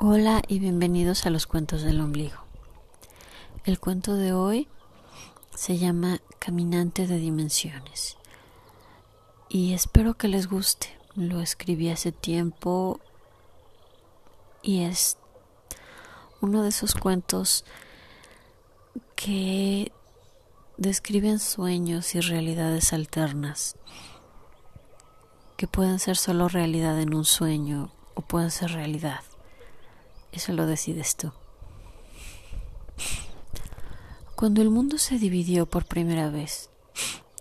Hola y bienvenidos a los cuentos del ombligo. El cuento de hoy se llama Caminante de Dimensiones y espero que les guste. Lo escribí hace tiempo y es uno de esos cuentos que describen sueños y realidades alternas que pueden ser solo realidad en un sueño o pueden ser realidad. Eso lo decides tú. Cuando el mundo se dividió por primera vez,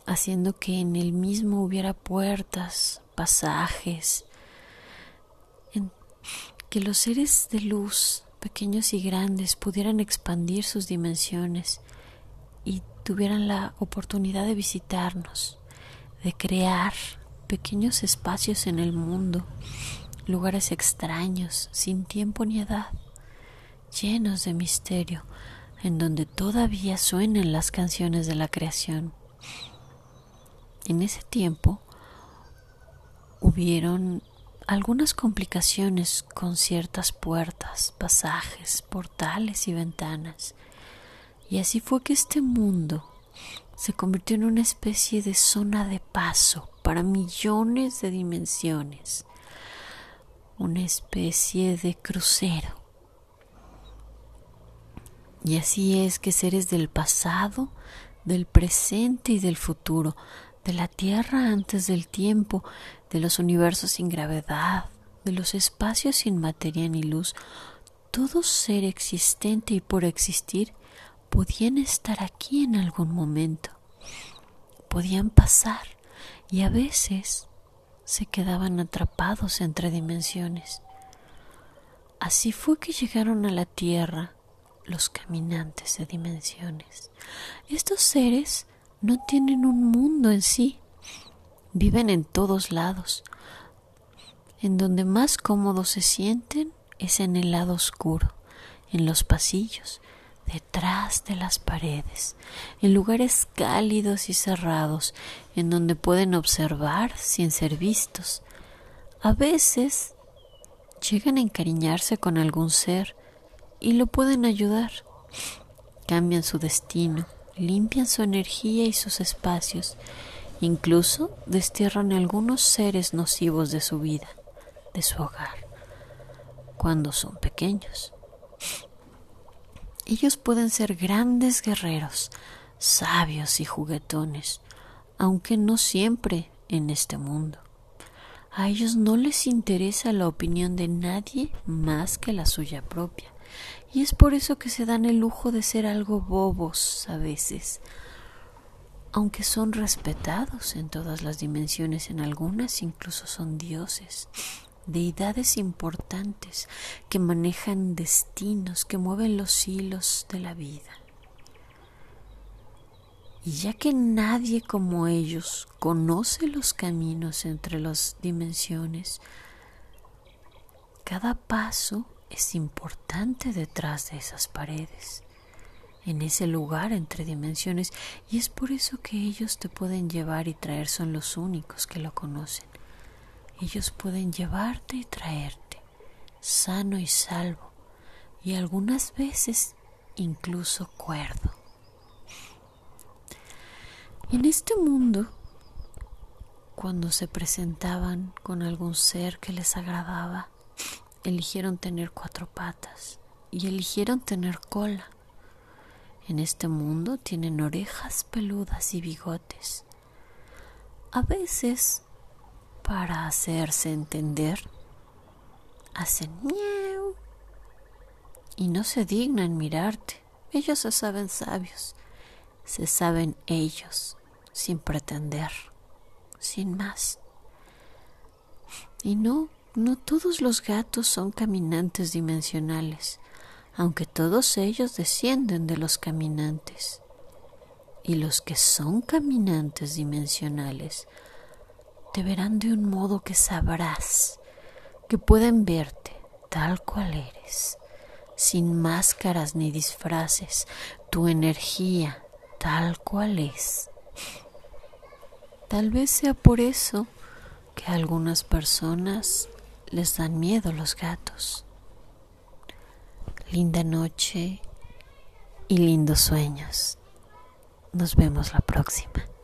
haciendo que en el mismo hubiera puertas, pasajes, en que los seres de luz, pequeños y grandes, pudieran expandir sus dimensiones y tuvieran la oportunidad de visitarnos, de crear pequeños espacios en el mundo, lugares extraños, sin tiempo ni edad, llenos de misterio, en donde todavía suenan las canciones de la creación. En ese tiempo hubieron algunas complicaciones con ciertas puertas, pasajes, portales y ventanas. Y así fue que este mundo se convirtió en una especie de zona de paso para millones de dimensiones, una especie de crucero. Y así es que seres del pasado, del presente y del futuro, de la Tierra antes del tiempo, de los universos sin gravedad, de los espacios sin materia ni luz, todo ser existente y por existir podían estar aquí en algún momento, podían pasar y a veces se quedaban atrapados entre dimensiones. Así fue que llegaron a la Tierra los caminantes de dimensiones. Estos seres no tienen un mundo en sí, viven en todos lados. En donde más cómodos se sienten es en el lado oscuro, en los pasillos, detrás de las paredes, en lugares cálidos y cerrados, en donde pueden observar sin ser vistos. A veces llegan a encariñarse con algún ser y lo pueden ayudar. Cambian su destino, limpian su energía y sus espacios, incluso destierran algunos seres nocivos de su vida, de su hogar, cuando son pequeños. Ellos pueden ser grandes guerreros, sabios y juguetones, aunque no siempre en este mundo. A ellos no les interesa la opinión de nadie más que la suya propia, y es por eso que se dan el lujo de ser algo bobos a veces, aunque son respetados en todas las dimensiones, en algunas incluso son dioses deidades importantes que manejan destinos, que mueven los hilos de la vida. Y ya que nadie como ellos conoce los caminos entre las dimensiones, cada paso es importante detrás de esas paredes, en ese lugar entre dimensiones, y es por eso que ellos te pueden llevar y traer, son los únicos que lo conocen. Ellos pueden llevarte y traerte, sano y salvo, y algunas veces incluso cuerdo. En este mundo, cuando se presentaban con algún ser que les agradaba, eligieron tener cuatro patas y eligieron tener cola. En este mundo tienen orejas peludas y bigotes. A veces para hacerse entender, hacen miau y no se dignan mirarte. Ellos se saben sabios, se saben ellos, sin pretender, sin más. Y no, no todos los gatos son caminantes dimensionales, aunque todos ellos descienden de los caminantes. Y los que son caminantes dimensionales te verán de un modo que sabrás, que pueden verte tal cual eres, sin máscaras ni disfraces, tu energía tal cual es. Tal vez sea por eso que a algunas personas les dan miedo los gatos. linda noche y lindos sueños. Nos vemos la próxima.